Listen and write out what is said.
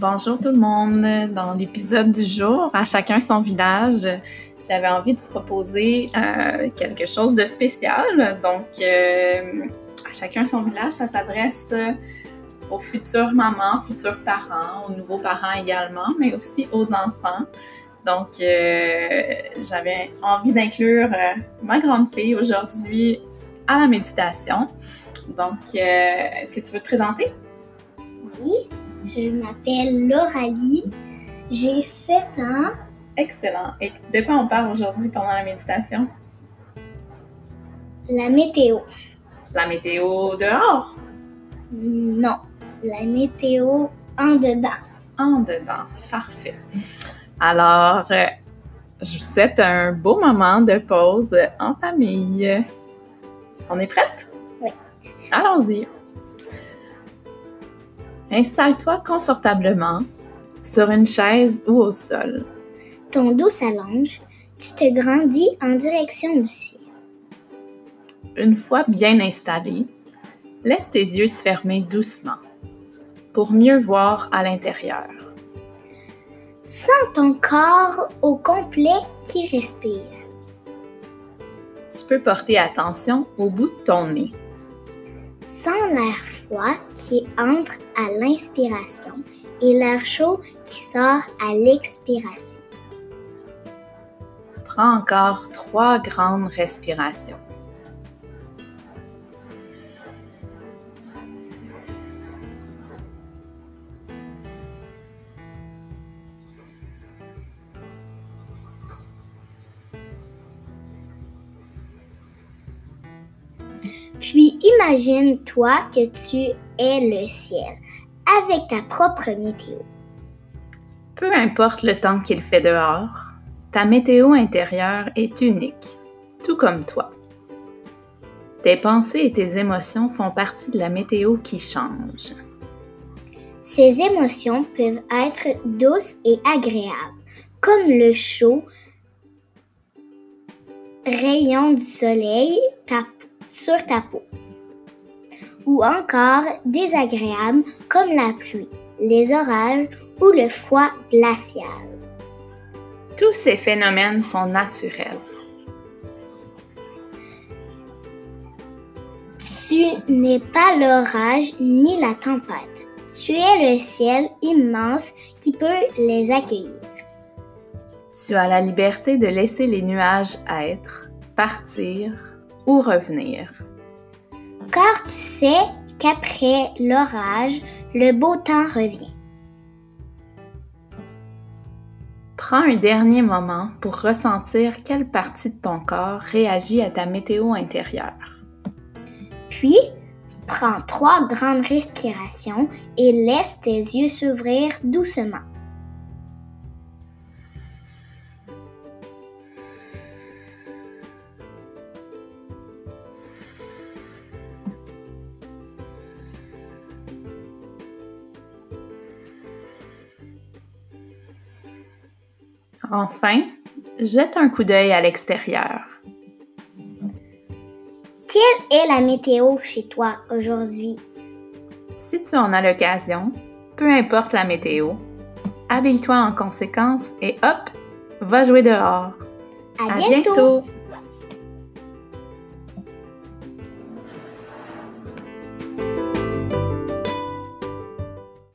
Bonjour tout le monde. Dans l'épisode du jour, à chacun son village, j'avais envie de vous proposer euh, quelque chose de spécial. Donc, euh, à chacun son village, ça s'adresse aux futures mamans, futurs parents, aux nouveaux parents également, mais aussi aux enfants. Donc, euh, j'avais envie d'inclure ma grande fille aujourd'hui à la méditation. Donc, est-ce que tu veux te présenter? Oui. Je m'appelle Lauralie. J'ai 7 ans. Excellent. Et de quoi on parle aujourd'hui pendant la méditation? La météo. La météo dehors? Non, la météo en dedans. En dedans, parfait. Alors, euh, je vous souhaite un beau moment de pause en famille. On est prête? Oui. Allons-y. Installe-toi confortablement sur une chaise ou au sol. Ton dos s'allonge, tu te grandis en direction du ciel. Une fois bien installé, laisse tes yeux se fermer doucement pour mieux voir à l'intérieur. Sens ton corps au complet qui respire. Tu peux porter attention au bout de ton nez. Sens l'air qui entre à l'inspiration et l'air chaud qui sort à l'expiration. Prends encore trois grandes respirations. Puis imagine-toi que tu es le ciel avec ta propre météo. Peu importe le temps qu'il fait dehors, ta météo intérieure est unique, tout comme toi. Tes pensées et tes émotions font partie de la météo qui change. Ces émotions peuvent être douces et agréables, comme le chaud rayon du soleil, ta sur ta peau. Ou encore désagréables comme la pluie, les orages ou le froid glacial. Tous ces phénomènes sont naturels. Tu n'es pas l'orage ni la tempête. Tu es le ciel immense qui peut les accueillir. Tu as la liberté de laisser les nuages être, partir, ou revenir. Car tu sais qu'après l'orage, le beau temps revient. Prends un dernier moment pour ressentir quelle partie de ton corps réagit à ta météo intérieure. Puis, prends trois grandes respirations et laisse tes yeux s'ouvrir doucement. Enfin, jette un coup d'œil à l'extérieur. Quelle est la météo chez toi aujourd'hui? Si tu en as l'occasion, peu importe la météo, habille-toi en conséquence et hop, va jouer dehors. À, bientôt.